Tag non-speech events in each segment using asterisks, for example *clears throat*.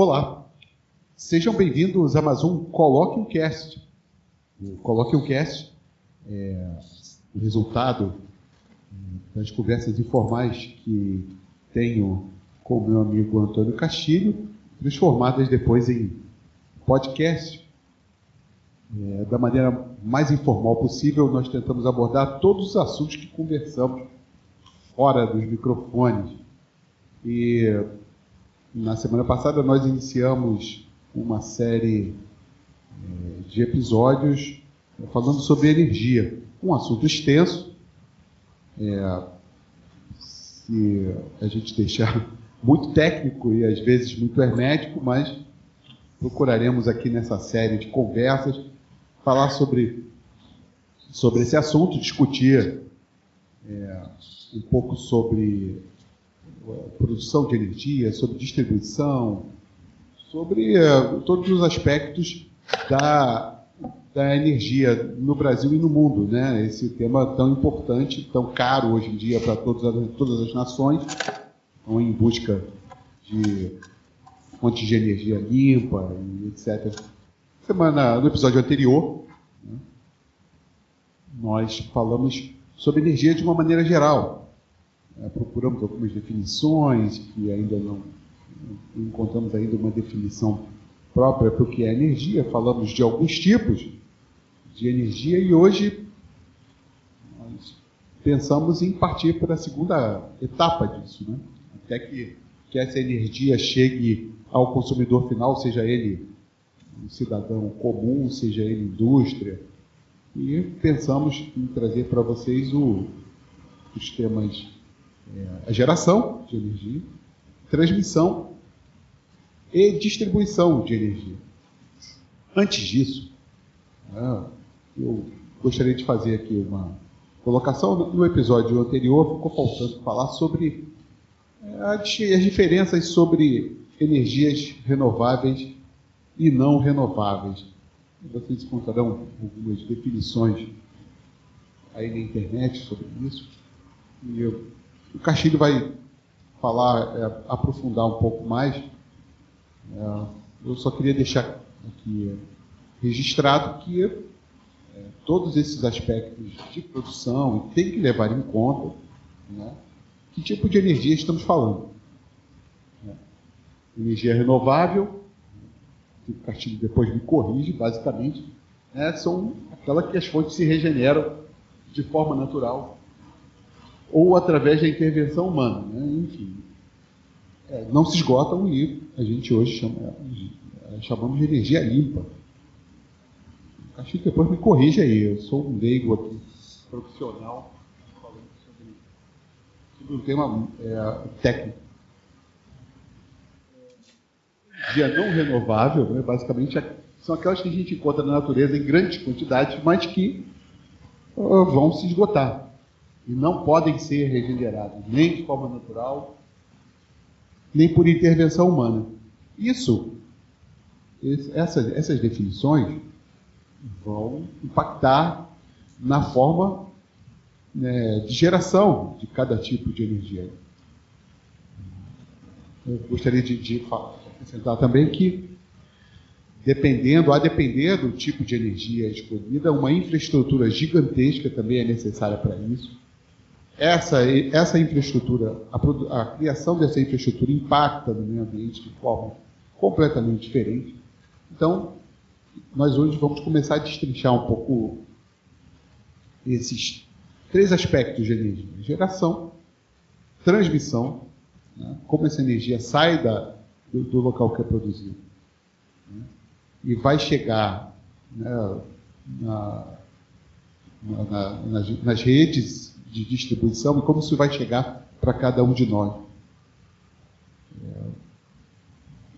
Olá, sejam bem-vindos a mais um Coloque um Cast. O Coloque um Cast é o resultado das conversas informais que tenho com meu amigo Antônio Castilho, transformadas depois em podcast. É, da maneira mais informal possível, nós tentamos abordar todos os assuntos que conversamos fora dos microfones. E na semana passada nós iniciamos uma série é, de episódios falando sobre energia, um assunto extenso. É, se a gente deixar *laughs* muito técnico e às vezes muito hermético, mas procuraremos aqui nessa série de conversas falar sobre, sobre esse assunto, discutir é, um pouco sobre produção de energia, sobre distribuição, sobre uh, todos os aspectos da, da energia no Brasil e no mundo, né? Esse tema tão importante, tão caro hoje em dia para todas, todas as nações, estão em busca de fontes de energia limpa e etc. Semana, no episódio anterior, né, nós falamos sobre energia de uma maneira geral. É, procuramos algumas definições que ainda não, não encontramos ainda uma definição própria para o que é energia. Falamos de alguns tipos de energia e hoje nós pensamos em partir para a segunda etapa disso, né? até que, que essa energia chegue ao consumidor final, seja ele um cidadão comum, seja ele indústria. E pensamos em trazer para vocês o, os temas é, geração de energia, transmissão e distribuição de energia. Antes disso, né, eu gostaria de fazer aqui uma colocação. No episódio anterior ficou faltando falar sobre é, as diferenças sobre energias renováveis e não renováveis. Vocês encontrarão algumas definições aí na internet sobre isso. E eu, o Castilho vai falar, é, aprofundar um pouco mais. É, eu só queria deixar aqui registrado que é, todos esses aspectos de produção tem que levar em conta né, que tipo de energia estamos falando energia renovável, que o Castilho depois me corrige, basicamente, né, são aquelas que as fontes se regeneram de forma natural ou através da intervenção humana. Né, enfim, é, não se esgotam e a gente hoje chama, é, chamamos de energia limpa. O Castilho depois me corrige aí, eu sou um leigo aqui, profissional, falando sobre, um tema é, técnico energia não renovável, né, basicamente, são aquelas que a gente encontra na natureza em grandes quantidades, mas que uh, vão se esgotar. E não podem ser regeneradas, nem de forma natural, nem por intervenção humana. Isso, essas, essas definições vão impactar na forma né, de geração de cada tipo de energia. Eu gostaria de, de acrescentar também que, dependendo, a depender do tipo de energia escolhida, uma infraestrutura gigantesca também é necessária para isso. Essa, essa infraestrutura, a, a criação dessa infraestrutura impacta no meio ambiente de forma completamente diferente. Então, nós hoje vamos começar a destrinchar um pouco esses três aspectos de energia: geração, transmissão, né? como essa energia sai da, do, do local que é produzido. Né? E vai chegar né, na, na, nas, nas redes de distribuição e como isso vai chegar para cada um de nós. É,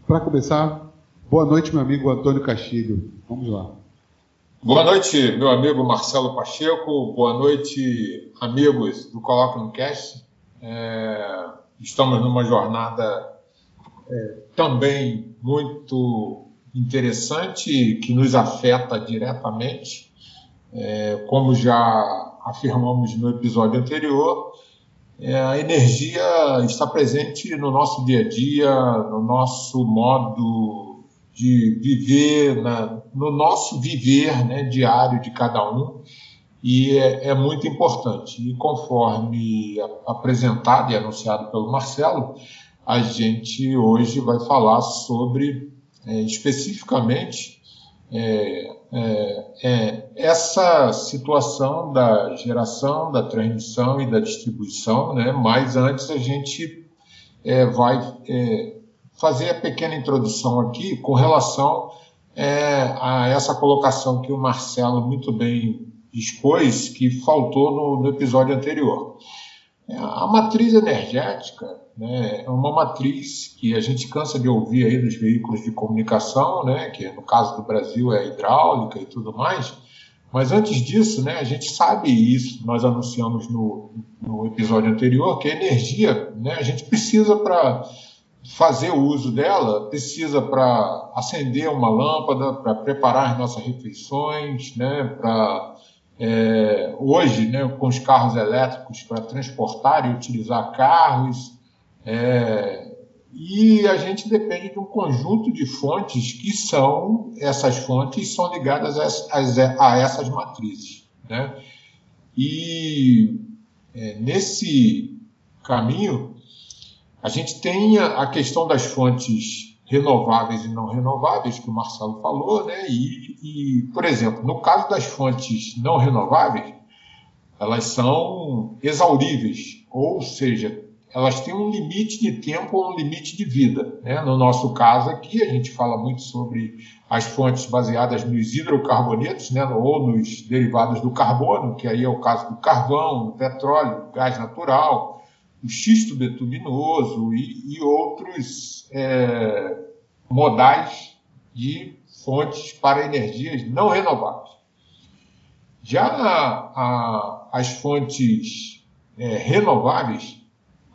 para começar, boa noite, meu amigo Antônio Castilho. Vamos lá. Boa noite, meu amigo Marcelo Pacheco. Boa noite, amigos do Coloca no Cast. É, estamos numa jornada é, também muito interessante, que nos afeta diretamente, é, como já afirmamos no episódio anterior, é, a energia está presente no nosso dia a dia, no nosso modo de viver, na, no nosso viver né, diário de cada um, e é, é muito importante. E conforme apresentado e anunciado pelo Marcelo, a gente hoje vai falar sobre é, especificamente é, é, é, essa situação da geração, da transmissão e da distribuição, né? mas antes a gente é, vai é, fazer a pequena introdução aqui com relação é, a essa colocação que o Marcelo muito bem expôs, que faltou no, no episódio anterior. A matriz energética né, é uma matriz que a gente cansa de ouvir aí dos veículos de comunicação, né, que no caso do Brasil é hidráulica e tudo mais, mas antes disso, né, a gente sabe isso, nós anunciamos no, no episódio anterior, que a energia, né, a gente precisa para fazer o uso dela, precisa para acender uma lâmpada, para preparar as nossas refeições, né, para é, hoje, né, com os carros elétricos, para transportar e utilizar carros, é, e a gente depende de um conjunto de fontes que são, essas fontes são ligadas a, a essas matrizes. Né? E é, nesse caminho, a gente tem a, a questão das fontes renováveis e não renováveis, que o Marcelo falou, né? E, e, por exemplo, no caso das fontes não renováveis, elas são exauríveis, ou seja, elas têm um limite de tempo ou um limite de vida. Né? No nosso caso aqui, a gente fala muito sobre as fontes baseadas nos hidrocarbonetos, né? ou nos derivados do carbono, que aí é o caso do carvão, do petróleo, do gás natural, o xisto betuminoso e, e outros é, modais de fontes para energias não renováveis. Já a, a, as fontes é, renováveis,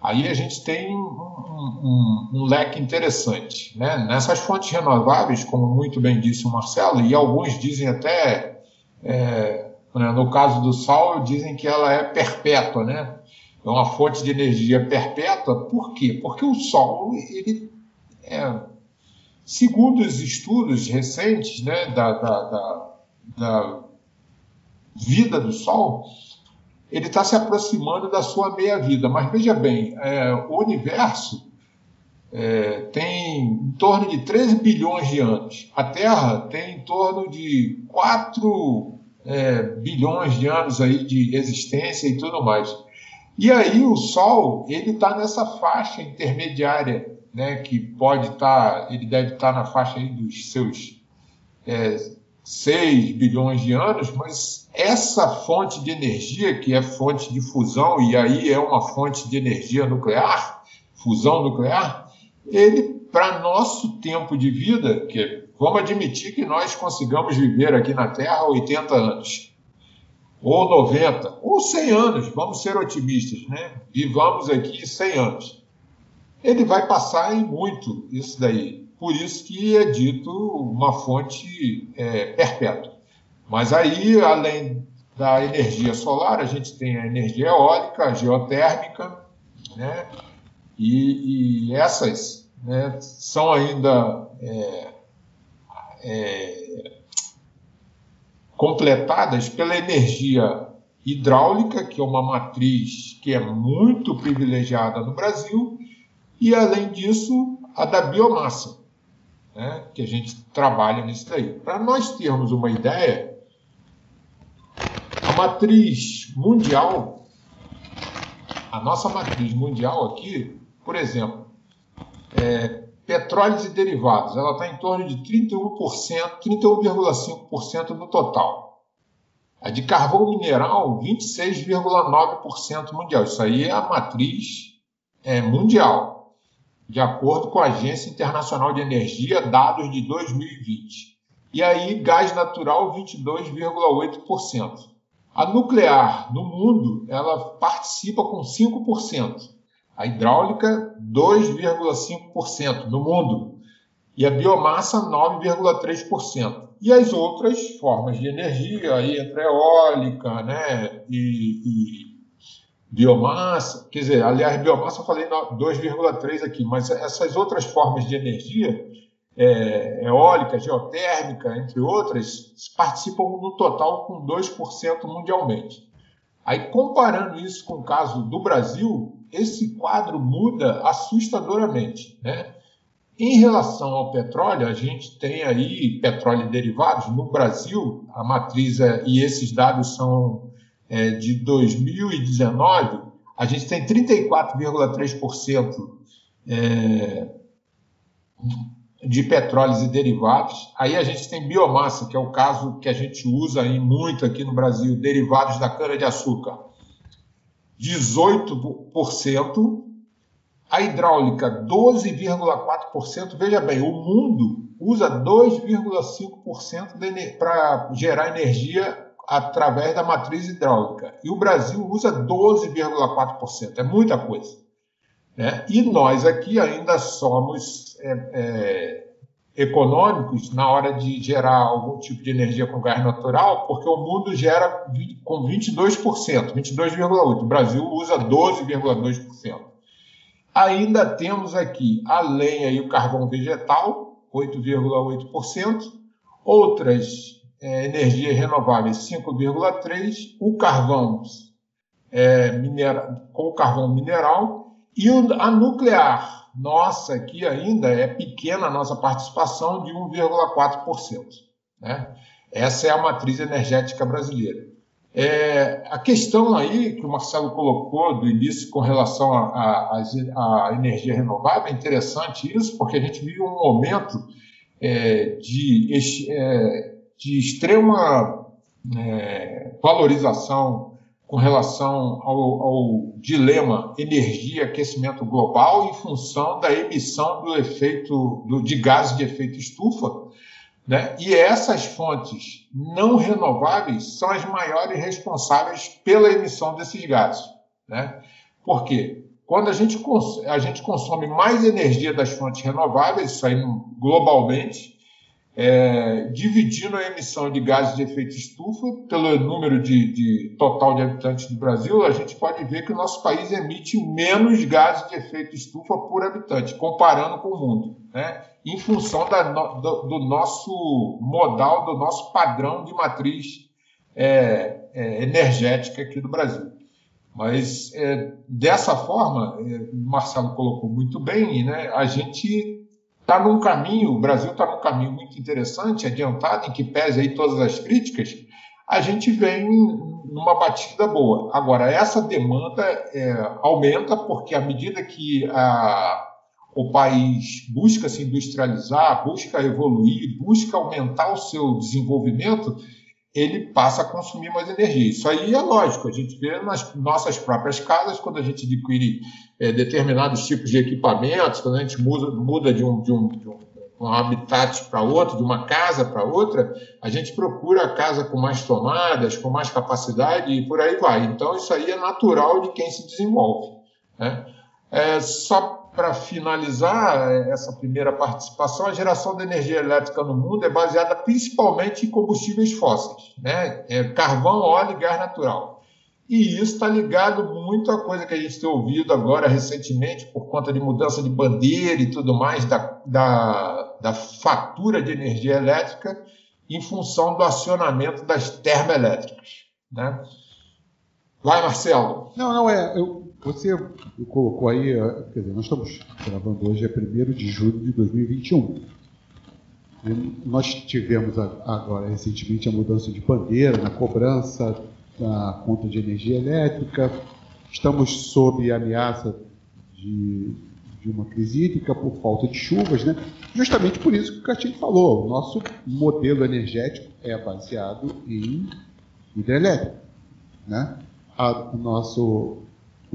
aí a gente tem um, um, um, leque interessante. Né? Nessas fontes renováveis, como muito bem disse o Marcelo, e alguns dizem até, é, né, no caso do Sol, dizem que ela é perpétua, né? é uma fonte de energia perpétua. Por quê? Porque o Sol, ele é, segundo os estudos recentes né, da, da, da, da vida do Sol, ele está se aproximando da sua meia-vida. Mas veja bem, é, o universo é, tem em torno de 13 bilhões de anos. A Terra tem em torno de 4 é, bilhões de anos aí de existência e tudo mais. E aí o Sol ele está nessa faixa intermediária, né, que pode estar, tá, ele deve estar tá na faixa dos seus é, 6 bilhões de anos, mas essa fonte de energia, que é fonte de fusão, e aí é uma fonte de energia nuclear, fusão nuclear, ele, para nosso tempo de vida, que vamos admitir que nós consigamos viver aqui na Terra 80 anos, ou 90, ou 100 anos, vamos ser otimistas, né? Vivamos aqui 100 anos. Ele vai passar em muito isso daí. Por isso que é dito uma fonte é, perpétua. Mas aí, além da energia solar, a gente tem a energia eólica, a geotérmica, né? E, e essas né, são ainda é, é, completadas pela energia hidráulica, que é uma matriz que é muito privilegiada no Brasil, e além disso, a da biomassa, né, que a gente trabalha nisso daí. Para nós termos uma ideia, matriz mundial, a nossa matriz mundial aqui, por exemplo, é, petróleos e derivados, ela está em torno de 31%, 31,5% do total. A de carvão mineral, 26,9% mundial. Isso aí é a matriz é, mundial, de acordo com a Agência Internacional de Energia, dados de 2020. E aí, gás natural, 22,8%. A nuclear, no mundo, ela participa com 5%. A hidráulica, 2,5% no mundo. E a biomassa, 9,3%. E as outras formas de energia, aí entre eólica né, e, e biomassa, quer dizer, aliás, biomassa eu falei 2,3 aqui, mas essas outras formas de energia, é, eólica, geotérmica, entre outras, participam no total com 2% mundialmente. Aí, comparando isso com o caso do Brasil, esse quadro muda assustadoramente. Né? Em relação ao petróleo, a gente tem aí petróleo e derivados. No Brasil, a matriz, é, e esses dados são é, de 2019, a gente tem 34,3% é, de petróleos e derivados. Aí a gente tem biomassa, que é o caso que a gente usa aí muito aqui no Brasil, derivados da cana-de-açúcar, 18%. A hidráulica, 12,4%. Veja bem, o mundo usa 2,5% para gerar energia através da matriz hidráulica. E o Brasil usa 12,4%. É muita coisa. Né? E nós aqui ainda somos é, é, econômicos na hora de gerar algum tipo de energia com gás natural, porque o mundo gera com 22%, 22,8%. O Brasil usa 12,2%. Ainda temos aqui a lenha e o carvão vegetal, 8,8%, outras é, energias renováveis, 5,3%, o carvão é, minera, com o carvão mineral e a nuclear, nossa, aqui ainda é pequena a nossa participação de 1,4%. Né? Essa é a matriz energética brasileira. É, a questão aí que o Marcelo colocou do início com relação à energia renovável, é interessante isso, porque a gente vive um momento é, de, é, de extrema é, valorização com relação ao, ao, dilema energia e aquecimento global em função da emissão do efeito do, de gases de efeito estufa, né? E essas fontes não renováveis são as maiores responsáveis pela emissão desses gases, né? Por quê? Quando a gente, a gente consome mais energia das fontes renováveis, isso aí globalmente, é, dividindo a emissão de gases de efeito estufa pelo número de, de, total de habitantes do Brasil, a gente pode ver que o nosso país emite menos gases de efeito estufa por habitante, comparando com o mundo, né? em função da, do, do, nosso modal, do nosso padrão de matriz é, é, energética aqui do Brasil. Mas é, dessa forma, é, o Marcelo colocou muito bem, né? a gente está num caminho, o Brasil está num caminho muito interessante, adiantado, em que pese aí todas as críticas, a gente vem numa batida boa. Agora, essa demanda é, aumenta porque à medida que a, o país busca se industrializar, busca evoluir, busca aumentar o seu desenvolvimento, ele passa a consumir mais energia. Isso aí é lógico, a gente vê nas nossas próprias casas, quando a gente adquire é, determinados tipos de equipamentos, quando a gente muda, muda de, um, de, um, de um habitat para outro, de uma casa para outra, a gente procura a casa com mais tomadas, com mais capacidade e por aí vai. Então, isso aí é natural de quem se desenvolve. Né? É, só para finalizar é, essa primeira participação, a geração de energia elétrica no mundo é baseada principalmente em combustíveis fósseis, né? É carvão, óleo e gás natural. E isso está ligado muito à coisa que a gente tem ouvido agora recentemente, por conta de mudança de bandeira e tudo mais, da, da, da fatura de energia elétrica em função do acionamento das termoelétricas. Né? Vai, Marcelo. Não, não, é. Eu você colocou aí, eh, quer dizer, nós estamos gravando hoje, é 1 de julho de 2021. E nós tivemos agora, recentemente, a mudança de bandeira na cobrança da conta de energia elétrica. Estamos sob ameaça de, de uma crise hídrica por falta de chuvas, né? justamente por isso que o Castilho falou. O nosso modelo energético é baseado em hidrelétrica. Né? O nosso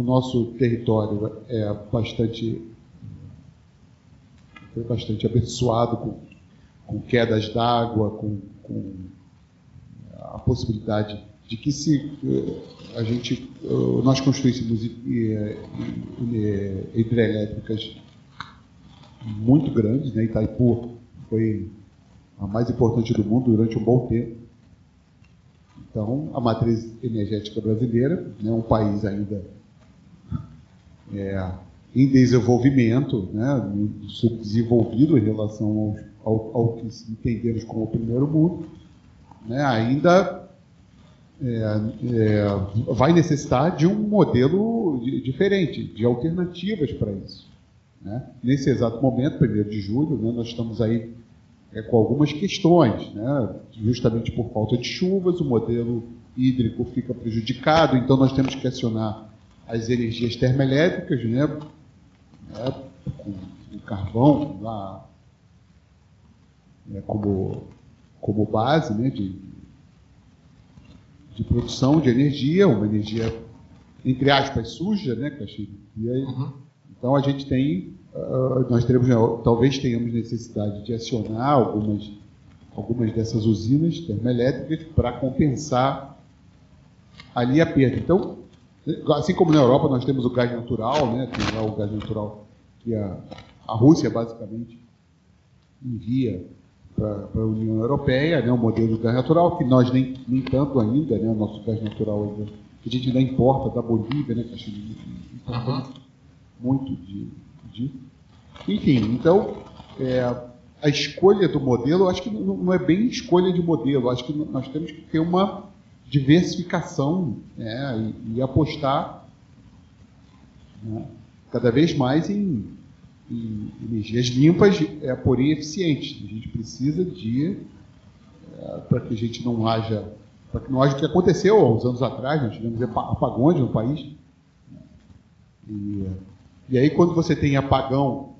o nosso território é bastante foi bastante abençoado com, com quedas d'água, com, com, a possibilidade de que se eh, a gente eh, nós construíssemos eh, hidrelétricas muito grandes, né? Itaipu foi a mais importante do mundo durante um bom tempo. Então, a matriz energética brasileira, né, um país ainda é, em desenvolvimento, né, subdesenvolvido em relação ao, ao, ao, que entendemos como o primeiro mundo, né, ainda é, é, vai necessitar de um modelo diferente, de alternativas para isso. Né? Nesse exato momento, 1 de julho, né, nós estamos aí é, com algumas questões, né? justamente por falta de chuvas, o modelo hídrico fica prejudicado, então nós temos que acionar as energias termoelétricas, né? né? com o carvão lá né? como, como base né? de, de produção de energia, uma energia, entre aspas, suja, né, Caxi? E aí, uhum. Então a gente tem uh, nós teremos, né, talvez tenhamos necessidade de acionar algumas, algumas dessas usinas termoelétricas para compensar ali a perda. Então, assim como na Europa nós temos o gás natural, né, tem lá o gás natural que a, a Rússia basicamente envia para a União Europeia, né, o modelo de gás natural, que nós nem, nem tanto ainda, né, o nosso gás natural ainda, que a gente ainda importa da Bolívia, né, que a gente importa muito de, de. Enfim, então, é, a escolha do modelo, acho que não é bem escolha de modelo, acho que nós temos que ter uma diversificação né, e, e, apostar né, cada vez mais em, em energias limpas, é, porém eficientes. A gente precisa de, é, para que a gente não haja, para que não haja o que aconteceu há uns anos atrás, nós tivemos apagões no país. Né, e, e aí, quando você tem apagão,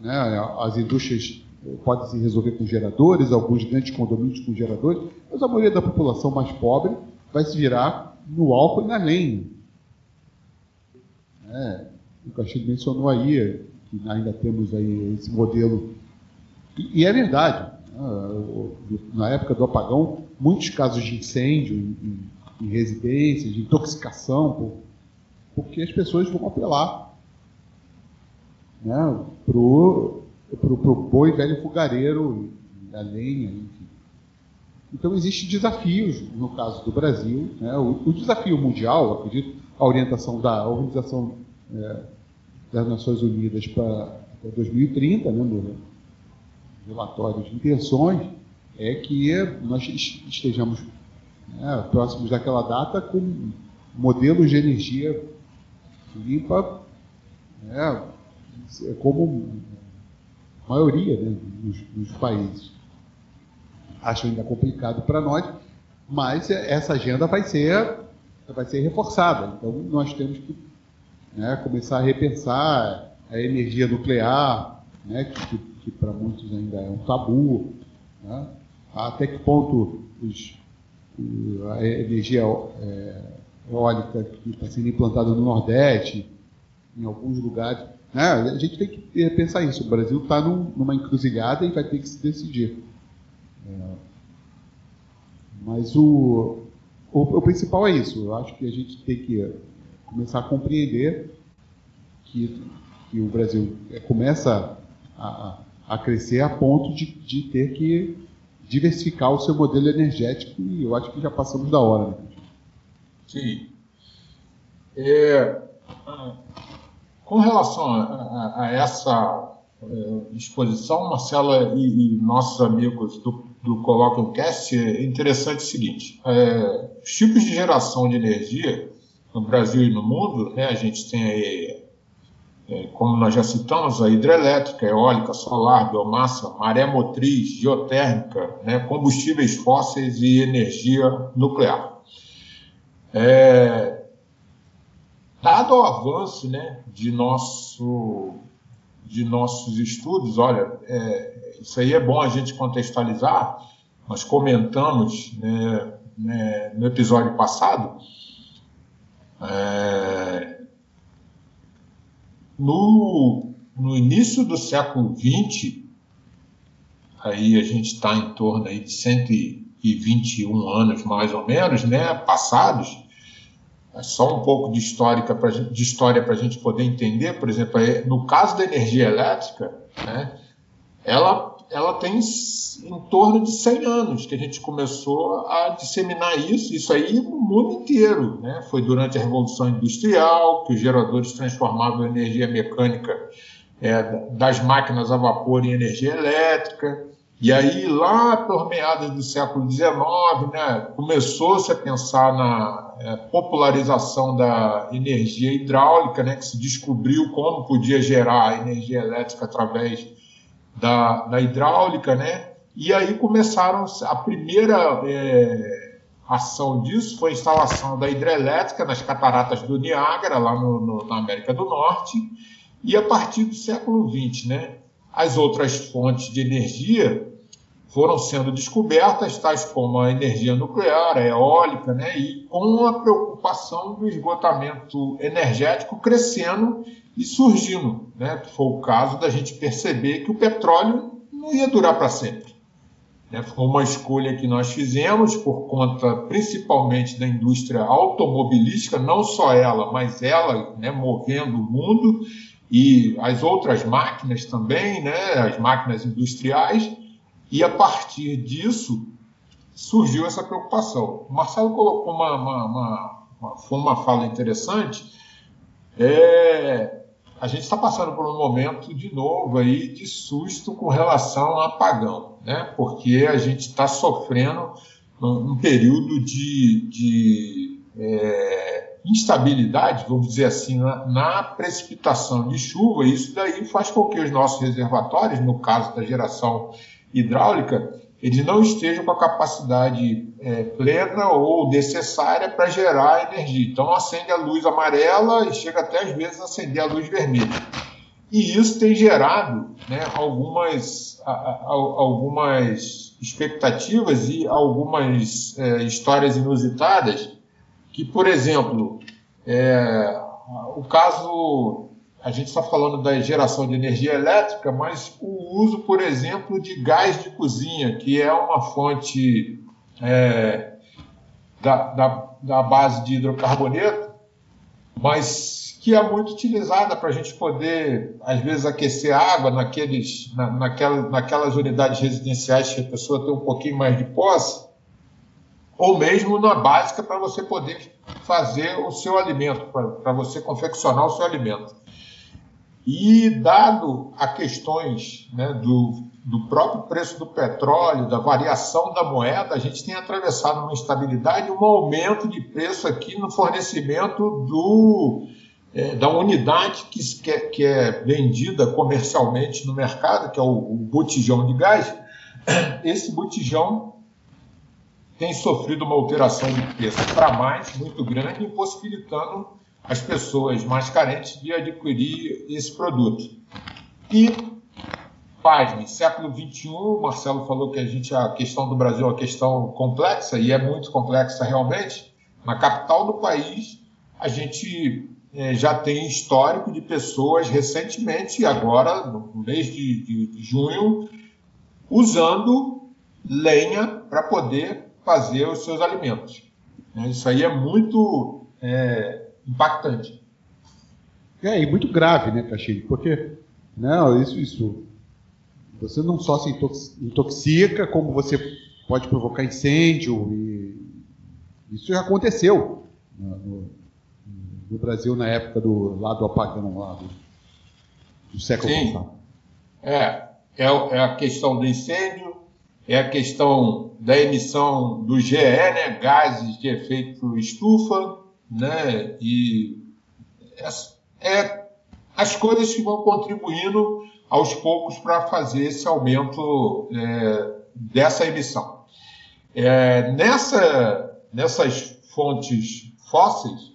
né, as indústrias podem se resolver com geradores, alguns grandes condomínios com geradores, mas a maioria da população mais pobre vai se virar no álcool e na lenha. É, o Castilho mencionou aí que ainda temos aí esse modelo. E, e é verdade. Né, na época do apagão, muitos casos de incêndio em, em residências, de intoxicação, porque as pessoas vão apelar né, para o pro, pro boi velho fogareiro, a lenha, enfim. Então, existem desafios, no caso do Brasil. Né, o, o, desafio mundial, acredito, a orientação da Organização é, das Nações Unidas para 2030, né, no relatório de intenções, é que nós estejamos né, próximos daquela data com modelos de energia limpa né, como a maioria né, dos, dos países. Acho ainda complicado para nós, mas essa agenda vai ser, vai ser reforçada. Então, nós temos que né, começar a repensar a energia nuclear, né, que, que para muitos ainda é um tabu. Né, até que ponto os, a energia é, eólica que está sendo implantada no Nordeste, em alguns lugares, né? A gente tem que pensar isso. O Brasil está num, numa encruzilhada e vai ter que se decidir. É, mas o, o, o, principal é isso. Eu acho que a gente tem que começar a compreender que, que o Brasil é, começa a, a crescer a ponto de, de, ter que diversificar o seu modelo energético e eu acho que já passamos da hora. Né? Sim. É, com relação a, a, a essa é, exposição, Marcela e, e, nossos amigos do, do Colloquium Cast, é interessante o seguinte: é, os tipos de geração de energia no Brasil e no mundo, né, a gente tem aí, é, como nós já citamos, a hidrelétrica, eólica, solar, biomassa, maré motriz, geotérmica, né, combustíveis fósseis e energia nuclear. É, dado o avanço né, de, nosso, de nossos estudos, olha, é, isso aí é bom a gente contextualizar, nós comentamos né, né, no episódio passado, é, no, no início do século XX, aí a gente está em torno aí de 121 anos mais ou menos, né, passados, só um pouco de, histórica pra, de história para a gente poder entender, por exemplo, no caso da energia elétrica, né, ela, ela tem em torno de 100 anos que a gente começou a disseminar isso, isso aí no mundo inteiro. Né? Foi durante a Revolução Industrial que os geradores transformavam a energia mecânica é, das máquinas a vapor em energia elétrica. E aí, lá por meados do século XIX, né, começou-se a pensar na é, popularização da energia hidráulica, né, que se descobriu como podia gerar energia elétrica através da, da hidráulica, né? E aí começaram a primeira é, ação disso foi a instalação da hidrelétrica nas cataratas do Niágara, lá no, no, na América do Norte, e a partir do século XX, né? As outras fontes de energia foram sendo descobertas, tais como a energia nuclear, a eólica, né? E com a preocupação do esgotamento energético crescendo e surgindo, né? Foi o caso da gente perceber que o petróleo não ia durar para sempre. Né? Foi uma escolha que nós fizemos por conta principalmente da indústria automobilística, não só ela, mas ela né, movendo o mundo e as outras máquinas também, né, as máquinas industriais, e a partir disso surgiu essa preocupação. O Marcelo colocou uma, uma, uma, uma, uma fala interessante, é, a gente está passando por um momento de novo aí de susto com relação ao apagão, né? Porque a gente está sofrendo um, período de, de é, instabilidade, vamos dizer assim, na, na, precipitação de chuva. Isso daí faz com que os nossos reservatórios, no caso da geração hidráulica, eles não estejam com a capacidade é, plena ou necessária para gerar energia. Então, acende a luz amarela e chega até às vezes a acender a luz vermelha. E isso tem gerado né, algumas, a, a, algumas expectativas e algumas é, histórias inusitadas, que, por exemplo, é, o caso a gente está falando da geração de energia elétrica, mas o uso, por exemplo, de gás de cozinha, que é uma fonte é, da, da, da, base de hidrocarboneto, mas que é muito utilizada para a gente poder, às vezes, aquecer água naqueles, na, naquela, naquelas unidades residenciais que a pessoa tem um pouquinho mais de posse, ou mesmo na básica para você poder fazer o seu alimento, para você confeccionar o seu alimento. E, dado a questões né, do, do próprio preço do petróleo, da variação da moeda, a gente tem atravessado uma instabilidade um aumento de preço aqui no fornecimento do, é, da unidade que, que, é, é, vendida comercialmente no mercado, que é o, o botijão de gás. *coughs* Esse botijão tem sofrido uma alteração de preço para mais muito grande, impossibilitando as pessoas mais carentes de adquirir esse produto. E, pasme, século XXI, Marcelo falou que a, gente, a questão do Brasil é uma questão complexa, e é muito complexa realmente. Na capital do país, a gente é, já tem histórico de pessoas recentemente, agora, no mês de, de, de junho, usando lenha para poder fazer os seus alimentos. Isso aí é muito é, impactante. É, e muito grave, né, Caxilho? Porque, não, isso, isso, você não só se intoxica, como você pode provocar incêndio, e isso já aconteceu no, no Brasil na época do, lá do apagão, lá do, do século Sim. passado. É, é, é a questão do incêndio, é a questão da emissão do GE, né, gases de efeito estufa, né? E é, é as coisas que vão contribuindo aos poucos para fazer esse aumento é, dessa emissão. É, nessa, nessas fontes fósseis,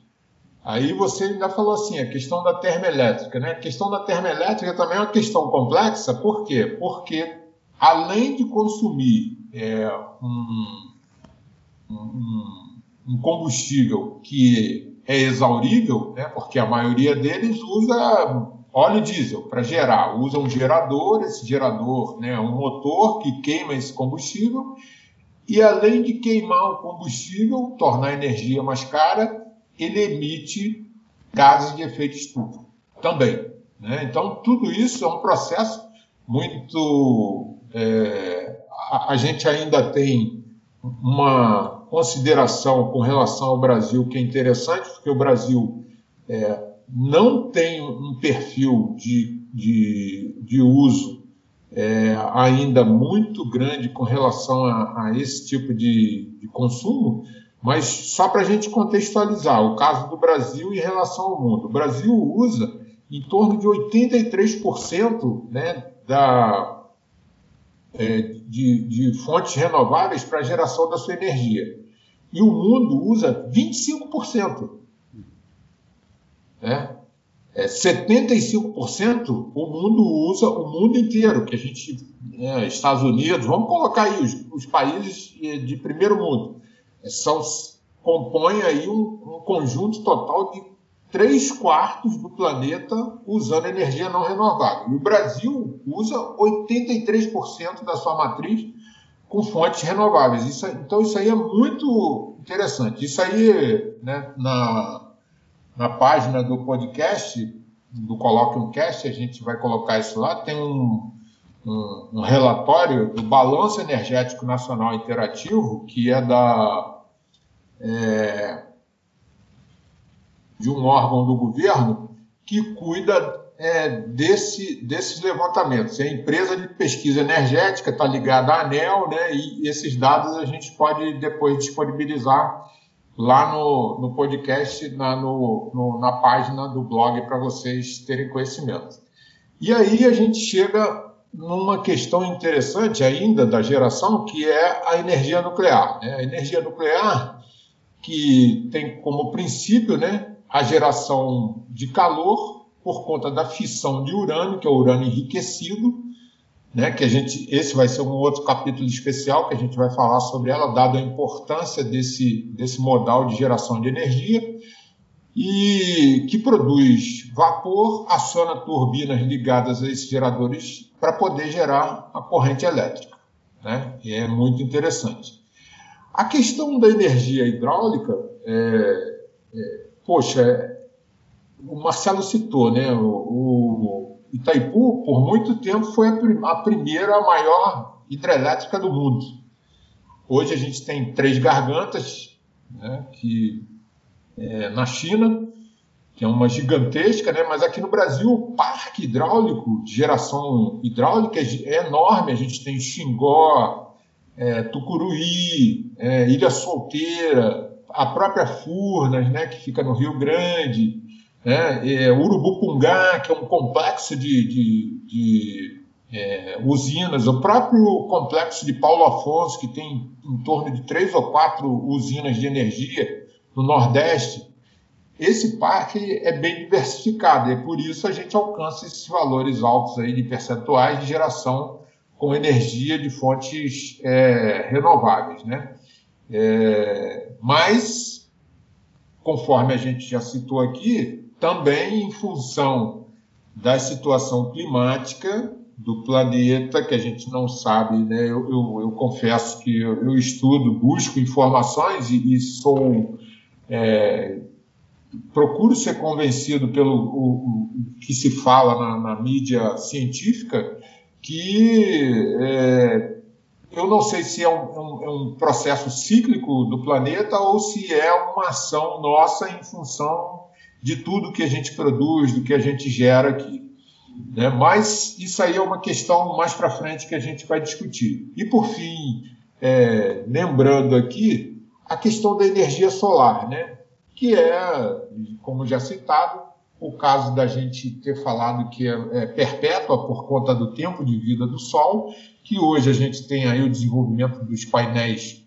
aí você ainda falou assim, a questão da termoelétrica. Né? A questão da termoelétrica também é uma questão complexa, por quê? Porque além de consumir é, um, um um combustível que é exaurível, né, porque a maioria deles usa óleo diesel para gerar, usa um gerador, esse gerador né, um motor que queima esse combustível, e além de queimar o combustível, tornar a energia mais cara, ele emite gases de efeito estufa também. Né? Então, tudo isso é um processo muito é, a, a, gente ainda tem uma consideração com relação ao Brasil que é interessante, porque o Brasil é, não tem um perfil de, de, de uso é, ainda muito grande com relação a, a esse tipo de, de, consumo, mas só para a gente contextualizar o caso do Brasil em relação ao mundo. O Brasil usa em torno de 83% né, da, é, de, de fontes renováveis para a geração da sua energia. E o mundo usa 25%. Né? É, 75% o mundo usa, o mundo inteiro, que a gente, é, Estados Unidos, vamos colocar aí os, os países de primeiro mundo, são, compõem aí um, um conjunto total de 3 quartos do planeta usando energia não renovável. E o Brasil usa 83% da sua matriz com fontes renováveis. Isso, então, isso aí é muito interessante. Isso aí, né, na, na página do podcast, do Colóquio Cast, a gente vai colocar isso lá, tem um, um, um, relatório do Balanço Energético Nacional Interativo, que é da é, de um órgão do governo que cuida é, desse, desses levantamentos. A empresa de pesquisa energética está ligada à ANEL, né, e esses dados a gente pode depois disponibilizar lá no, no podcast, na, no, no, na página do blog, para vocês terem conhecimento. E aí a gente chega numa questão interessante ainda da geração, que é a energia nuclear. Né? A energia nuclear, que tem como princípio né, a geração de calor por conta da fissão de urânio, que é o urânio enriquecido, né, que a gente, esse vai ser um outro capítulo especial que a gente vai falar sobre ela, dado a importância desse, desse modal de geração de energia, e que produz vapor, aciona turbinas ligadas a esses geradores para poder gerar a corrente elétrica. Né? E é muito interessante. A questão da energia hidráulica, é, é, poxa, o Marcelo citou, né? o, o Itaipu, por muito tempo, foi a, primeira maior hidrelétrica do mundo. Hoje a gente tem três gargantas, né, que é, na China, que é uma gigantesca, né, mas aqui no Brasil o parque hidráulico de geração hidráulica é enorme. A gente tem Xingó, é, Tucuruí, é, Ilha Solteira, a própria Furnas, né, que fica no Rio Grande, né? É, Urubupungá, que é um complexo de, de, de é, usinas, o próprio complexo de Paulo Afonso, que tem em torno de três ou quatro usinas de energia no Nordeste, esse parque é bem diversificado, e é por isso a gente alcança esses valores altos aí de percentuais de geração com energia de fontes é, renováveis. Né? É, mas, conforme a gente já citou aqui, também em função da situação climática do planeta, que a gente não sabe, né? Eu, eu, eu confesso que eu, eu, estudo, busco informações e, e sou. É, procuro ser convencido pelo o, o que se fala na, na mídia científica, que é, eu não sei se é um, um, um processo cíclico do planeta ou se é uma ação nossa em função de tudo que a gente produz, do que a gente gera aqui. Né? Mas isso aí é uma questão mais para frente que a gente vai discutir. E por fim, é, lembrando aqui a questão da energia solar, né? que é, como já citado, o caso da gente ter falado que é, é, perpétua por conta do tempo de vida do Sol, que hoje a gente tem aí o desenvolvimento dos painéis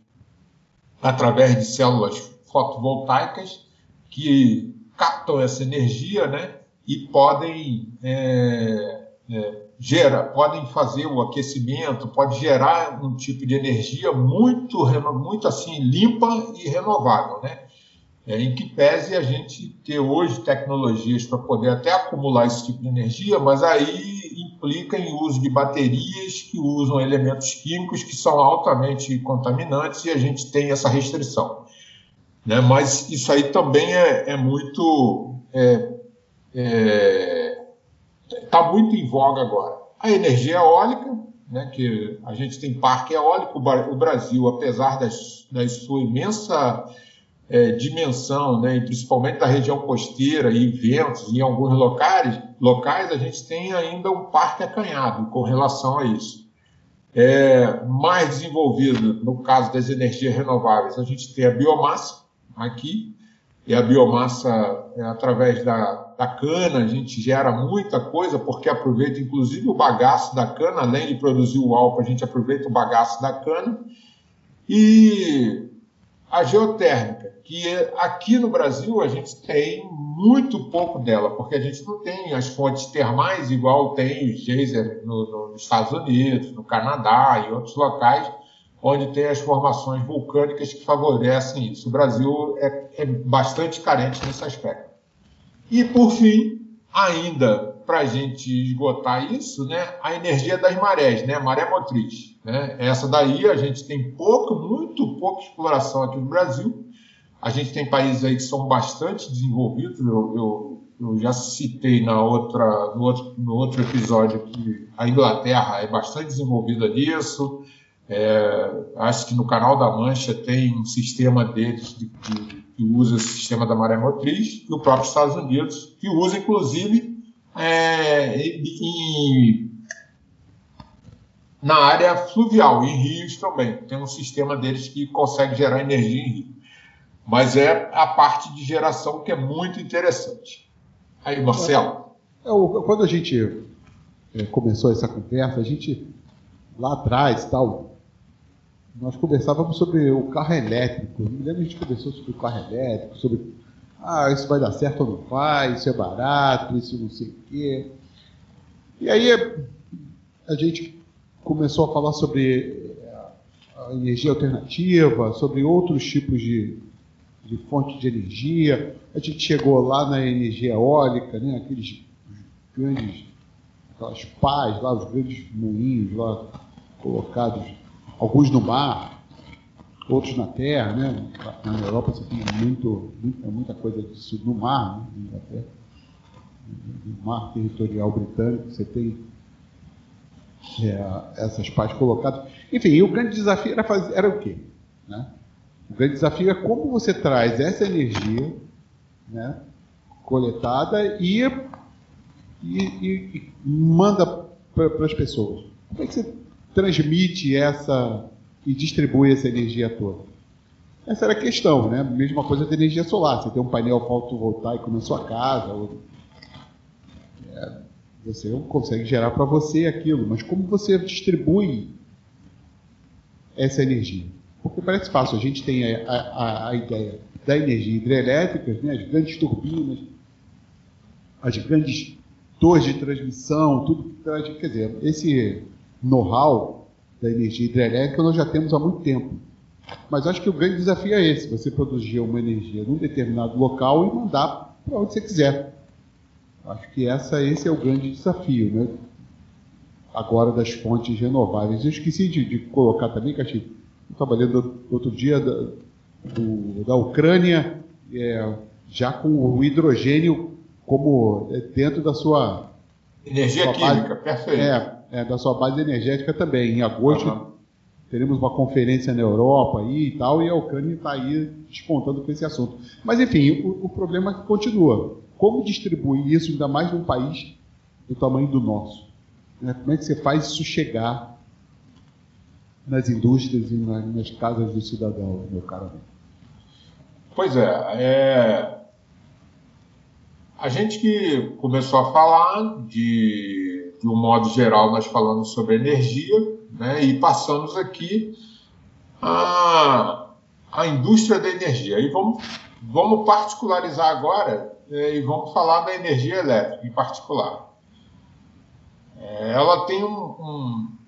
através de células fotovoltaicas que captam essa energia, né? E podem é, é, gera, podem fazer o aquecimento, pode gerar um tipo de energia muito, muito assim limpa e renovável, né? É, em que pese a gente ter hoje tecnologias para poder até acumular esse tipo de energia, mas aí implica em uso de baterias que usam elementos químicos que são altamente contaminantes e a gente tem essa restrição. Né? Mas isso aí também é, é muito. Está é, é, tá muito em voga agora. A energia eólica, né, que a gente tem parque eólico, o Brasil, apesar das, da sua imensa é, dimensão, né, e principalmente da região costeira e ventos, em alguns locais, locais a gente tem ainda um parque acanhado com relação a isso. É, mais desenvolvido, no caso das energias renováveis, a gente tem a biomassa aqui, e a biomassa, é, através da, da cana, a gente gera muita coisa, porque aproveita inclusive o bagaço da cana, além de produzir o álcool, a gente aproveita o bagaço da cana. E a geotérmica, que aqui no Brasil a gente tem muito pouco dela, porque a gente não tem as fontes termais igual tem o geyser no, no, nos Estados Unidos, no Canadá e outros locais onde tem as formações vulcânicas que favorecem isso. O Brasil é, é bastante carente nesse aspecto. E, por fim, ainda para a gente esgotar isso, né, a energia das marés, né, maré motriz. Né? Essa daí a gente tem pouco, muito pouca exploração aqui no Brasil. A gente tem países aí que são bastante desenvolvidos. Eu, eu, eu já citei na outra, no, outro, no outro episódio que a Inglaterra é bastante desenvolvida nisso. É, acho que no Canal da Mancha tem um sistema deles de, de, que usa o sistema da maré motriz, e o próprio Estados Unidos, que usa inclusive é, em, na área fluvial, em rios também. Tem um sistema deles que consegue gerar energia em rio. Mas é a parte de geração que é muito interessante. Aí, Marcelo. É, quando a gente é, começou essa conversa, a gente lá atrás tal, nós conversávamos sobre o carro elétrico. Me lembro que a gente conversou sobre o carro elétrico, sobre ah, isso vai dar certo ou não vai, isso é barato, isso não sei o quê. E aí a gente começou a falar sobre a energia alternativa, sobre outros tipos de, de fonte de energia. A gente chegou lá na energia eólica, né, aqueles grandes, aquelas pás lá, os grandes moinhos lá colocados, alguns no mar, outros na terra, né? Na Europa você tem muito, muita coisa disso no mar, né? no mar territorial britânico, você tem é, essas partes colocadas. Enfim, o grande desafio era, fazer, era o quê? Né? O grande desafio é como você traz essa energia né, coletada e, e, e manda para as pessoas. Como é que você transmite essa e distribui essa energia toda? Essa era a questão, né? Mesma coisa da energia solar. Você tem um painel fotovoltaico na sua casa, ou... é, você consegue gerar para você aquilo, mas como você distribui essa energia? Porque parece fácil, a gente tem a, a, a ideia da energia hidrelétrica, né? as grandes turbinas, as grandes torres de transmissão, tudo que traz, quer dizer, esse know-how da energia hidrelétrica nós já temos há muito tempo. Mas acho que o grande desafio é esse: você produzir uma energia num determinado local e mandar para onde você quiser. Acho que essa, esse é o grande desafio, né? Agora das fontes renováveis. Eu esqueci de, de colocar também, achei, trabalhando outro dia da, do, da Ucrânia, é, já com o hidrogênio como é, dentro da sua energia sua química, base, perfeito. É, é, da sua base energética também. Em agosto uhum. teremos uma conferência na Europa aí e tal, e a Ucrânia está aí despontando com esse assunto. Mas enfim, o, o problema continua. Como distribuir isso, ainda mais num país do tamanho do nosso? Né? Como é que você faz isso chegar nas indústrias e nas, nas casas do cidadão, meu caro amigo? Pois é, é, a gente que começou a falar de de um modo geral, nós falamos sobre energia, né, e passamos aqui a, a indústria da energia. E vamos, vamos particularizar agora é, e vamos falar da energia elétrica em particular. É, ela tem um, um,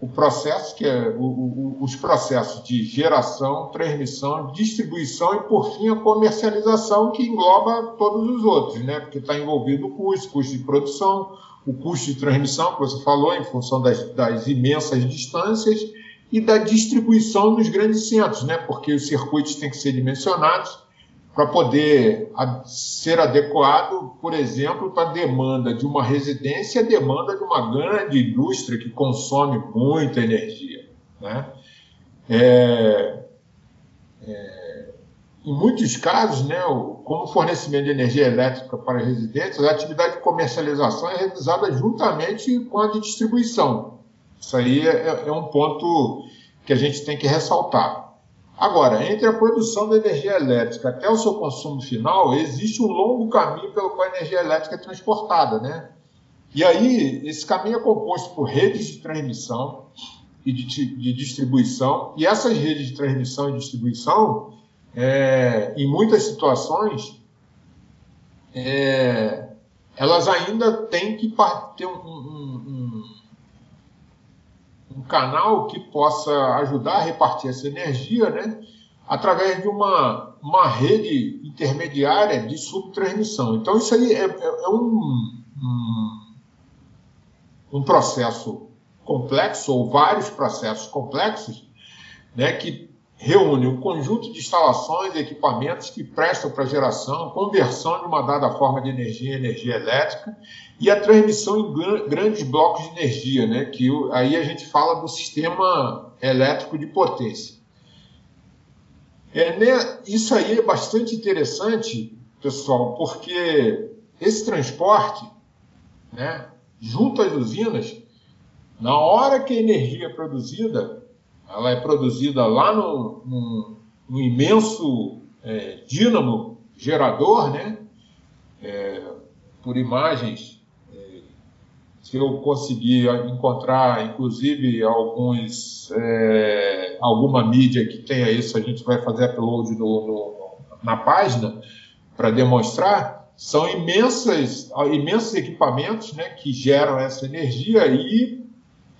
o processo que é o, o, os processos de geração, transmissão, distribuição e por fim a comercialização que engloba todos os outros, né? Porque está envolvido o custo, custo de produção, o custo de transmissão, que você falou, em função das, das imensas distâncias, e da distribuição nos grandes centros, né? porque os circuitos têm que ser dimensionados. Para poder ser adequado, por exemplo, para a demanda de uma residência a demanda de uma grande indústria que consome muita energia. Né? É, é, em muitos casos, né, como fornecimento de energia elétrica para residentes, a atividade de comercialização é realizada juntamente com a de distribuição. Isso aí é, é um ponto que a gente tem que ressaltar. Agora, entre a produção da energia elétrica até o seu consumo final, existe um longo caminho pelo qual a energia elétrica é transportada, né? E aí, esse caminho é composto por redes de transmissão e de, de distribuição, e essas redes de transmissão e distribuição, é, em muitas situações, é, elas ainda têm que ter um, um, um canal que possa ajudar a repartir essa energia, né? através de uma, uma rede intermediária de subtransmissão. Então, isso aí é, é, é um, um, um, processo complexo, ou vários processos complexos, né, que reúne um conjunto de instalações e equipamentos que prestam para geração, conversão de uma dada forma de energia em energia elétrica e a transmissão em grandes blocos de energia, né? que aí a gente fala do sistema elétrico de potência. É, né? Isso aí é bastante interessante, pessoal, porque esse transporte, né, junto às usinas, na hora que a energia é produzida, ela é produzida lá no, no, no imenso é, dínamo gerador, né, é, por imagens se eu conseguir encontrar, inclusive, alguns, é, alguma mídia que tenha isso, a gente vai fazer upload no, no, na página para demonstrar, são imensas, imensos equipamentos né, que geram essa energia e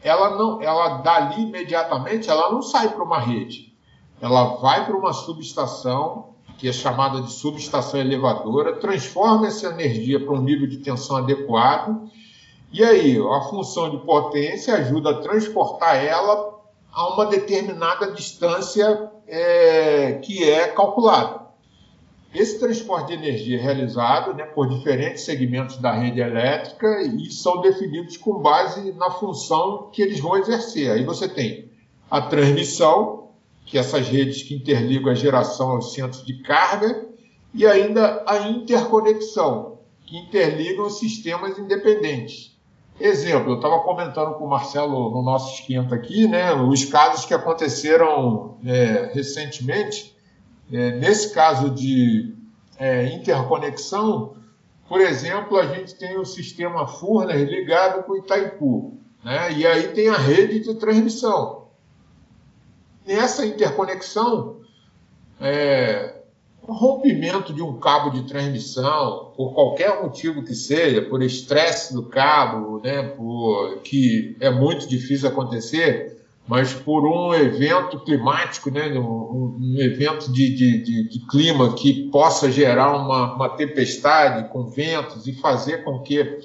ela não, ela dali imediatamente, ela não sai para uma rede, ela vai para uma subestação que é chamada de subestação elevadora, transforma essa energia para um nível de tensão adequado e aí, a função de potência ajuda a transportar ela a uma determinada distância é, que é calculada. Esse transporte de energia é realizado né, por diferentes segmentos da rede elétrica e são definidos com base na função que eles vão exercer. Aí você tem a transmissão, que é essas redes que interligam a geração aos centros de carga, e ainda a interconexão, que interligam sistemas independentes. Exemplo, eu estava comentando com o Marcelo no nosso esquenta aqui, né, os casos que aconteceram é, recentemente. É, nesse caso de é, interconexão, por exemplo, a gente tem o sistema Furnas ligado com o Itaipu, né, e aí tem a rede de transmissão. Nessa interconexão, é, um rompimento de um cabo de transmissão, por qualquer motivo que seja, por estresse do cabo, né, por, que é muito difícil acontecer, mas por um evento climático, né, um, um evento de, de, de, de, clima que possa gerar uma, uma tempestade com ventos e fazer com que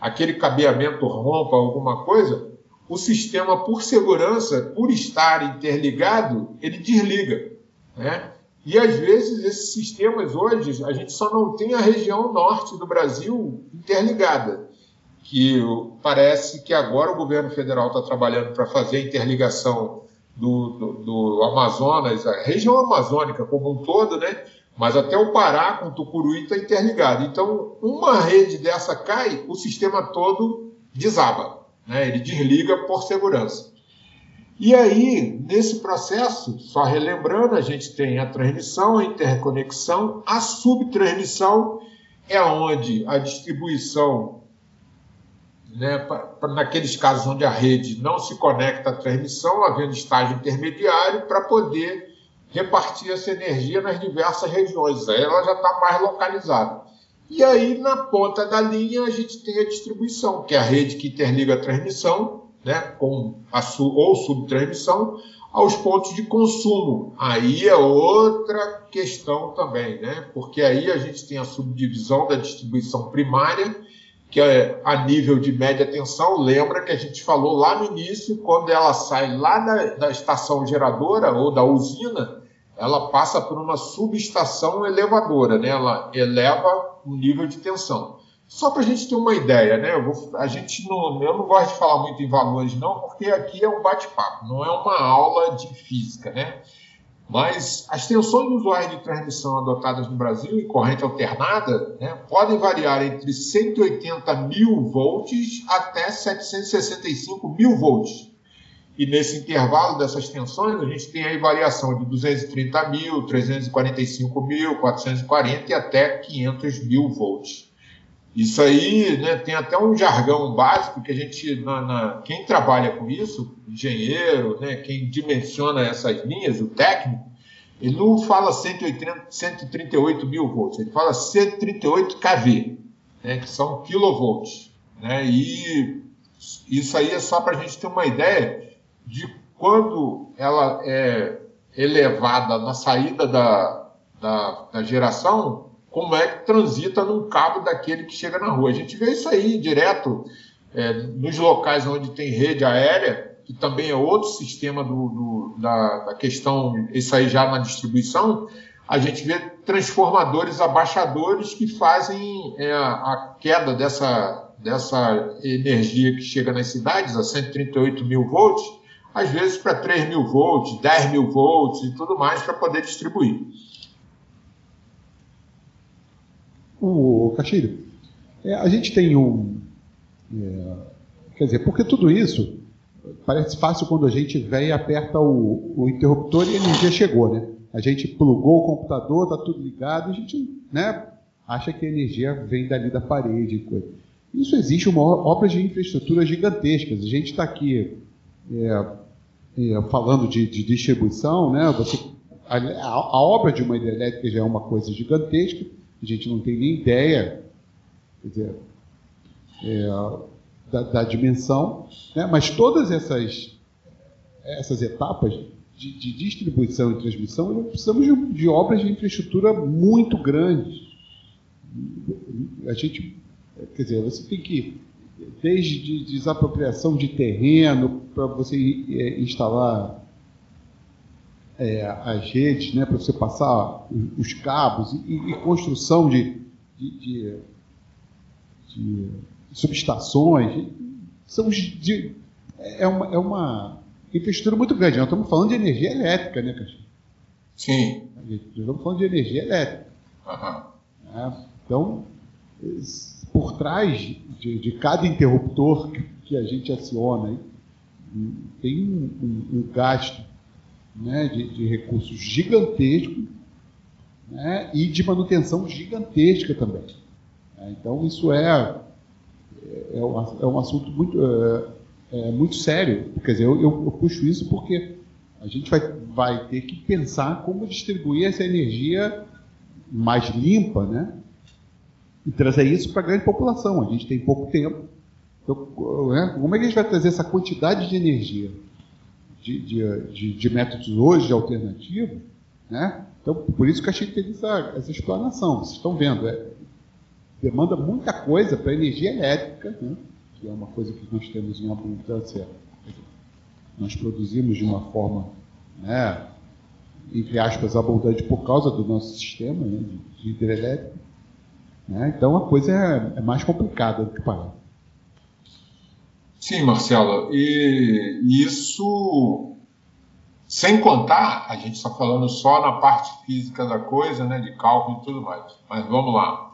aquele cabeamento rompa alguma coisa, o sistema, por segurança, por estar interligado, ele desliga. Né? E às vezes esses sistemas hoje, a gente só não tem a região norte do Brasil interligada, que parece que agora o governo federal está trabalhando para fazer a interligação do, do, do, Amazonas, a região amazônica como um todo, né? Mas até o Pará com o Tucuruí está interligado. Então, uma rede dessa cai, o sistema todo desaba, né? Ele desliga por segurança. E aí, nesse processo, só relembrando, a gente tem a transmissão, a interconexão, a subtransmissão é onde a distribuição, né, pra, pra, naqueles casos onde a rede não se conecta à transmissão, havendo estágio intermediário, para poder repartir essa energia nas diversas regiões. Aí ela já está mais localizada. E aí, na ponta da linha, a gente tem a distribuição, que é a rede que interliga a transmissão né, com a su ou subtransmissão aos pontos de consumo. Aí é outra questão também, né? porque aí a gente tem a subdivisão da distribuição primária, que é a nível de média tensão. Lembra que a gente falou lá no início, quando ela sai lá da, da estação geradora ou da usina, ela passa por uma subestação elevadora, né? ela eleva o nível de tensão. Só para a gente ter uma ideia, né? Eu, vou, a gente não, eu não gosto de falar muito em valores, não, porque aqui é um bate-papo, não é uma aula de física, né? Mas as tensões usuais de transmissão adotadas no Brasil em corrente alternada né, podem variar entre 180 mil volts até 765 mil volts. E nesse intervalo dessas tensões, a gente tem aí variação de 230 mil, 345 mil, 440 e até 500 mil volts. Isso aí né, tem até um jargão básico que a gente, na, na, quem trabalha com isso, engenheiro, né, quem dimensiona essas linhas, o técnico, ele não fala 180, 138 mil volts, ele fala 138 kV, né, que são kilovolts. Né, e isso aí é só para a gente ter uma ideia de quando ela é elevada na saída da, da, da geração, como é que transita num cabo daquele que chega na rua. A gente vê isso aí direto é, nos locais onde tem rede aérea, que também é outro sistema do, do, da, da, questão, isso aí já na distribuição, a gente vê transformadores abaixadores que fazem é, a queda dessa, dessa energia que chega nas cidades, a 138 mil volts, às vezes para 3 mil volts, 10 mil volts e tudo mais para poder distribuir. O Castilho, é, a gente tem um. É, quer dizer, porque tudo isso parece fácil quando a gente vem e aperta o, o interruptor e a energia chegou, né? A gente plugou o computador, está tudo ligado, a gente né, acha que a energia vem dali da parede. Coisa. Isso existe uma obra de infraestrutura gigantescas. A gente está aqui é, é, falando de, de, distribuição, né? Você, a, a, obra de uma hidrelétrica já é uma coisa gigantesca a gente não tem nem ideia dizer, é, da, da, dimensão, né? mas todas essas, essas etapas de, de distribuição e transmissão, precisamos de, de, obras de infraestrutura muito grandes. A gente, quer dizer, você tem que, desde desapropriação de terreno, para você é, instalar é, as redes, né, para você passar os cabos e, e construção de, de, de, de, subestações. São de, é, uma, é uma infraestrutura muito grande. Nós estamos falando de energia elétrica, né, Caxi? Sim. Nós estamos falando de energia elétrica. Uhum. É, então, por trás de, de, cada interruptor que a gente aciona, tem um, um, um gasto né, de, de recursos gigantesco né, e de manutenção gigantesca também. É, então, isso é, é, é, um, é um assunto muito, é, é, muito sério. Quer dizer, eu, eu, eu, puxo isso porque a gente vai, vai ter que pensar como distribuir essa energia mais limpa, né? E trazer isso para a grande população. A gente tem pouco tempo. Então, né, como é que a gente vai trazer essa quantidade de energia de, de, de, métodos hoje alternativos, né? Então, por isso que a gente teve essa, essa explanação. Vocês estão vendo, é, demanda muita coisa para energia elétrica, né? que é uma coisa que nós temos em abundância. Nós produzimos de uma forma, né, entre aspas, abundante por causa do nosso sistema né, de hidrelétrica. Né? Então, a coisa é, é mais complicada do que parece. Sim, Marcelo, e isso sem contar, a gente está falando só na parte física da coisa, né, de cálculo e tudo mais. Mas vamos lá.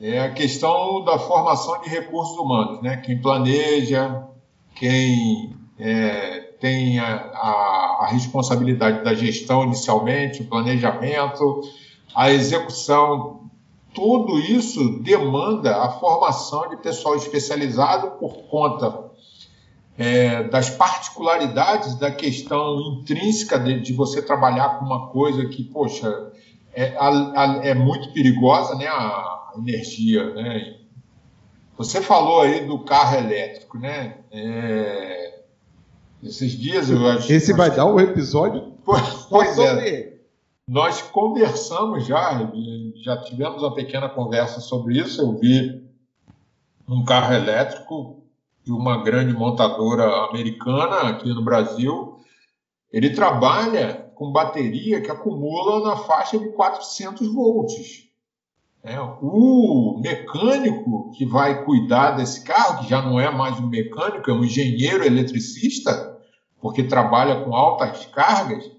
É a questão da formação de recursos humanos, né? Quem planeja, quem é, tem a, a, a responsabilidade da gestão inicialmente, o planejamento, a execução tudo isso demanda a formação de pessoal especializado por conta é, das particularidades da questão intrínseca de, de, você trabalhar com uma coisa que, poxa, é, a, a, é muito perigosa, né, a energia, né? Você falou aí do carro elétrico, né? É, esses dias eu acho. Esse vai dar um episódio. Pois é. Nós conversamos já, já tivemos uma pequena conversa sobre isso. Eu vi um carro elétrico de uma grande montadora americana aqui no Brasil. Ele trabalha com bateria que acumula na faixa de 400 volts. É, o mecânico que vai cuidar desse carro, que já não é mais um mecânico, é um engenheiro eletricista, porque trabalha com altas cargas,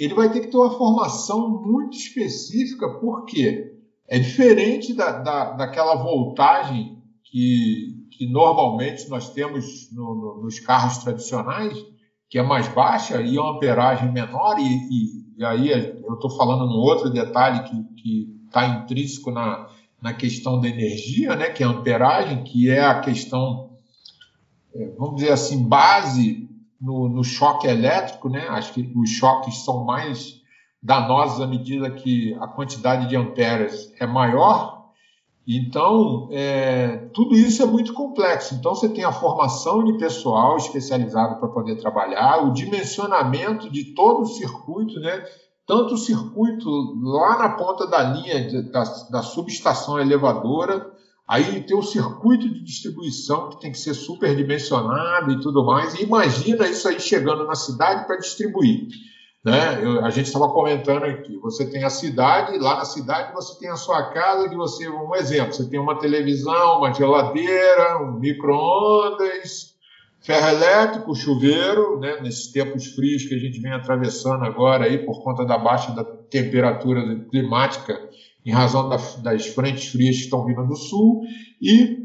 ele vai ter que ter uma formação muito específica, porque é diferente da, da, daquela voltagem que, que normalmente nós temos no, no, nos carros tradicionais, que é mais baixa e uma amperagem menor, e, e, e aí eu estou falando num outro detalhe que, que está intrínseco na, na questão da energia, né, que é a amperagem, que é a questão, é, vamos dizer assim, base no, no choque elétrico. Né? Acho que os choques são mais danosos à medida que a quantidade de amperes é maior. Então, é, tudo isso é muito complexo. Então, você tem a formação de pessoal especializado para poder trabalhar, o dimensionamento de todo o circuito, né? tanto o circuito lá na ponta da linha da, da subestação elevadora, aí tem o circuito de distribuição que tem que ser superdimensionado e tudo mais. E imagina isso aí chegando na cidade para distribuir. Né? Eu, a gente estava comentando aqui, você tem a cidade, lá na cidade você tem a sua casa, que você, um exemplo, você tem uma televisão, uma geladeira, um micro-ondas, Ferro elétrico, chuveiro, né, nesses tempos frios que a gente vem atravessando agora aí por conta da baixa da temperatura climática em razão da, das frentes frias que estão vindo do sul e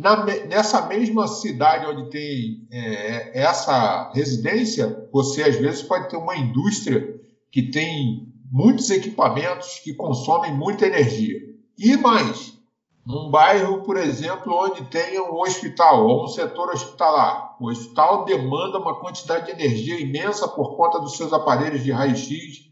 na, nessa mesma cidade onde tem é, essa residência, você às vezes pode ter uma indústria que tem muitos equipamentos que consomem muita energia. E mais, num bairro, por exemplo, onde tem um hospital ou um setor hospitalar. O hospital demanda uma quantidade de energia imensa por conta dos seus aparelhos de raio-x,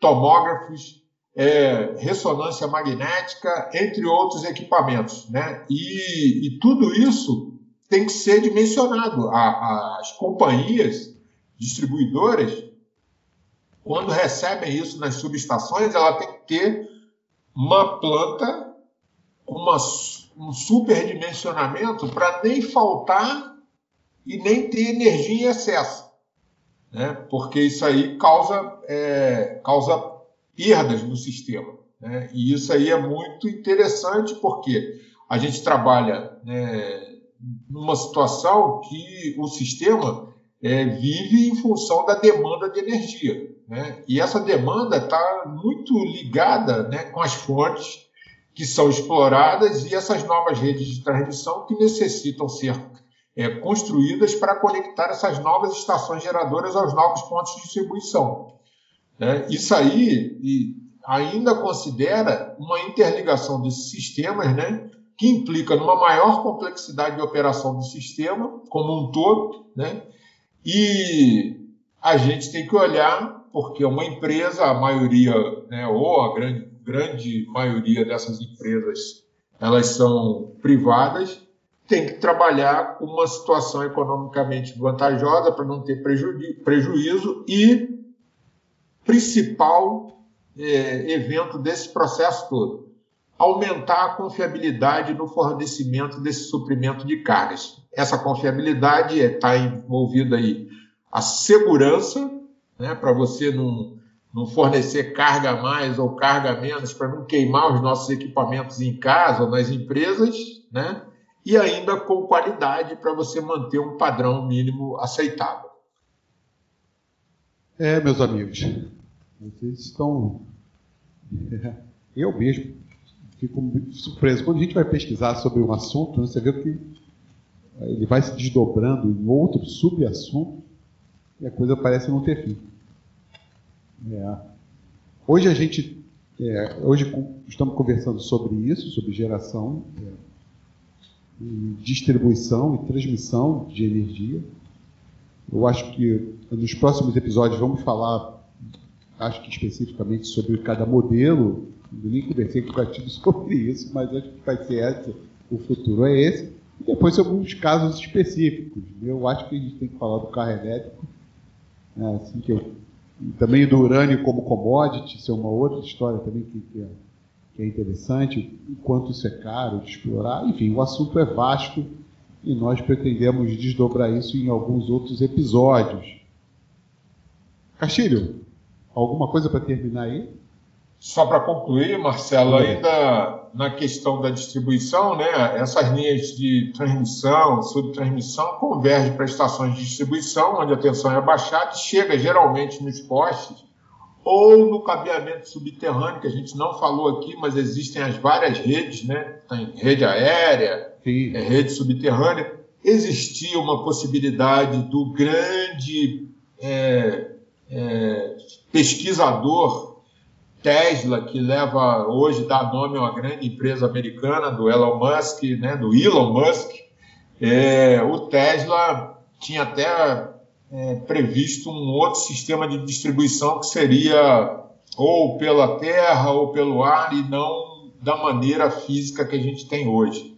tomógrafos, é, ressonância magnética, entre outros equipamentos. Né? E, e tudo isso tem que ser dimensionado. A, as companhias distribuidoras, quando recebem isso nas subestações, ela tem que ter uma planta uma, um superdimensionamento para nem faltar e nem ter energia em excesso. Né? Porque isso aí causa, é, causa perdas no sistema. Né? E isso aí é muito interessante porque a gente trabalha né, numa situação que o sistema é, vive em função da demanda de energia. Né? E essa demanda está muito ligada né, com as fontes que são exploradas e essas novas redes de transmissão que necessitam ser é, construídas para conectar essas novas estações geradoras aos novos pontos de distribuição. É, isso aí ainda considera uma interligação desses sistemas, né, que implica numa maior complexidade de operação do sistema como um todo, né, e a gente tem que olhar porque uma empresa, a maioria, né, ou a grande grande maioria dessas empresas elas são privadas, tem que trabalhar uma situação economicamente vantajosa para não ter preju prejuízo e principal é, evento desse processo todo, aumentar a confiabilidade no fornecimento desse suprimento de cargas. Essa confiabilidade está é, envolvida aí a segurança, né, para você não não fornecer carga mais ou carga menos para não queimar os nossos equipamentos em casa ou nas empresas, né? E ainda com qualidade para você manter um padrão mínimo aceitável. É, meus amigos, vocês estão. *laughs* Eu mesmo fico surpreso. Quando a gente vai pesquisar sobre um assunto, né, você vê que ele vai se desdobrando em outro subassunto e a coisa parece não ter fim. É. Hoje a gente, é, hoje estamos conversando sobre isso, sobre geração, é, distribuição e transmissão de energia. Eu acho que nos próximos episódios vamos falar, acho que especificamente sobre cada modelo. Nem conversei com o Gatilho *laughs* sobre isso, mas acho que vai ser esse, o futuro é esse. E depois alguns casos específicos. Eu acho que a gente tem que falar do carro elétrico, é, assim que eu também do urânio como commodity, isso é uma outra história também que, que, é, que é interessante, o quanto isso é caro de explorar. Enfim, o assunto é vasto e nós pretendemos desdobrar isso em alguns outros episódios. Castilho, alguma coisa para terminar aí? Só para concluir, Marcelo, ainda na questão da distribuição, né, essas linhas de transmissão, subtransmissão, convergem para estações de distribuição, onde a tensão é baixada, e chega geralmente nos postes ou no cabeamento subterrâneo, que a gente não falou aqui, mas existem as várias redes, né? Tem rede aérea, é, rede subterrânea. Existia uma possibilidade do grande é, é, pesquisador Tesla, que leva hoje dá nome a uma grande empresa americana do Elon Musk, né, do Elon Musk. É, o Tesla tinha até é, previsto um outro sistema de distribuição que seria ou pela terra ou pelo ar e não da maneira física que a gente tem hoje.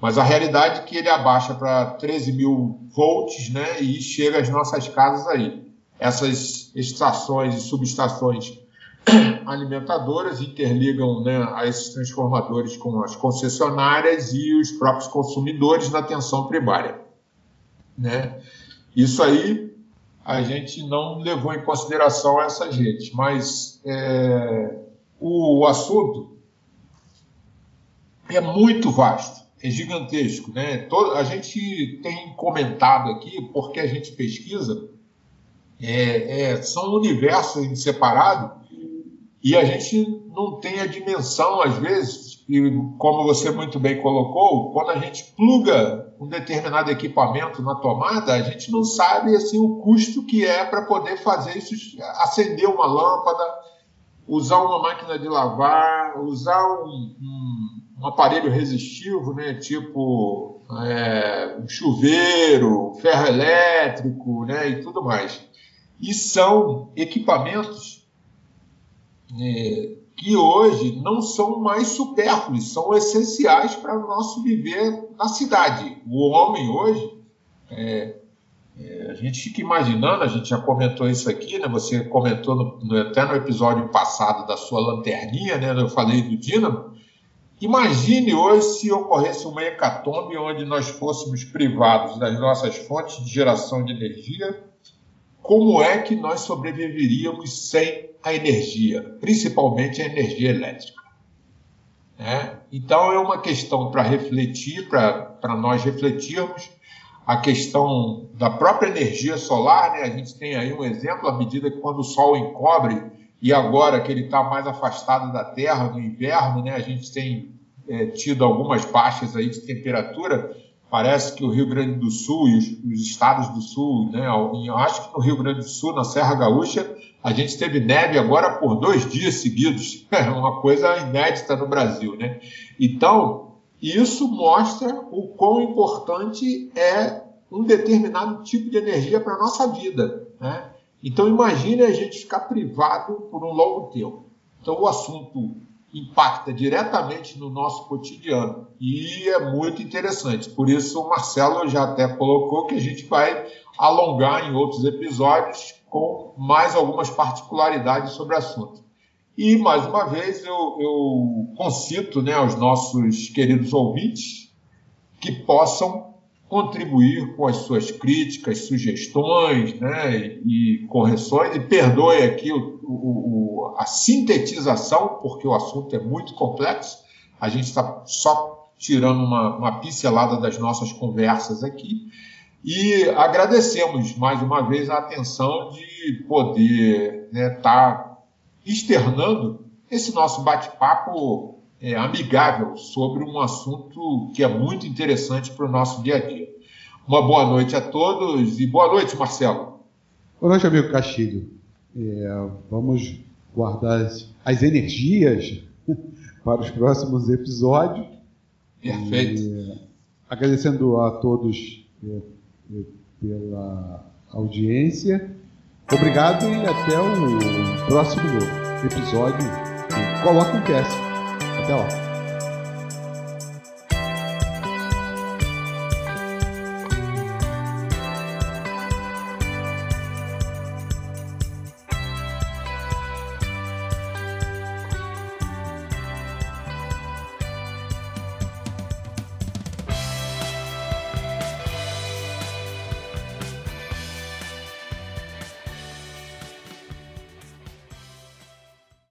Mas a realidade é que ele abaixa para 13 mil volts né, e chega às nossas casas aí. Essas estações e subestações *clears throat* alimentadoras interligam né, a esses transformadores com as concessionárias e os próprios consumidores na tensão primária. Né? Isso aí a gente não levou em consideração essas redes, mas é, o assunto é muito vasto, é gigantesco. Né? Todo, a gente tem comentado aqui, porque a gente pesquisa, é, é, são universos separados e a gente não tem a dimensão, às vezes, e como você muito bem colocou, quando a gente pluga um determinado equipamento na tomada, a gente não sabe assim o custo que é para poder fazer isso, acender uma lâmpada, usar uma máquina de lavar, usar um, um, um aparelho resistivo, né, tipo é, um chuveiro, ferro elétrico, né, e tudo mais. E são equipamentos é, que hoje não são mais supérfluos, são essenciais para o nosso viver na cidade. O homem hoje, é, é, a gente fica imaginando, a gente já comentou isso aqui, né? você comentou no, no, até no episódio passado da sua lanterninha, né? eu falei do dínamo. Imagine hoje se ocorresse uma hecatombe onde nós fôssemos privados das nossas fontes de geração de energia, como é que nós sobreviveríamos sem a energia, principalmente a energia elétrica. É? Então, é uma questão para refletir, para nós refletirmos a questão da própria energia solar. Né? A gente tem aí um exemplo, à medida que quando o Sol encobre, e agora que ele está mais afastado da Terra no inverno, né? a gente tem é, tido algumas baixas aí de temperatura, Parece que o Rio Grande do Sul e os, os, estados do Sul, né, eu acho que no Rio Grande do Sul, na Serra Gaúcha, a gente teve neve agora por dois dias seguidos. *laughs* É uma coisa inédita no Brasil. Né? Então, isso mostra o quão importante é um determinado tipo de energia para a nossa vida. Né? Então, imagine a gente ficar privado por um longo tempo. Então, o assunto impacta diretamente no nosso cotidiano e é muito interessante. Por isso, o Marcelo já até colocou que a gente vai alongar em outros episódios com mais algumas particularidades sobre o assunto. E, mais uma vez, eu, eu concito né, aos nossos queridos ouvintes que possam contribuir com as suas críticas, sugestões né, e correções, e perdoe aqui o, o, a sintetização, porque o assunto é muito complexo, a gente está só tirando uma, uma pincelada das nossas conversas aqui, e agradecemos mais uma vez a atenção de poder estar né, tá externando esse nosso bate-papo é, amigável sobre um assunto que é muito interessante para o nosso dia a dia. Uma boa noite a todos e boa noite, Marcelo. Boa noite, amigo Castilho. É, vamos guardar as, as, energias *laughs* para os próximos episódios. Perfeito. E, agradecendo a todos é, é, pela audiência. Obrigado e até o próximo episódio do Coloca um Cast. Até lá.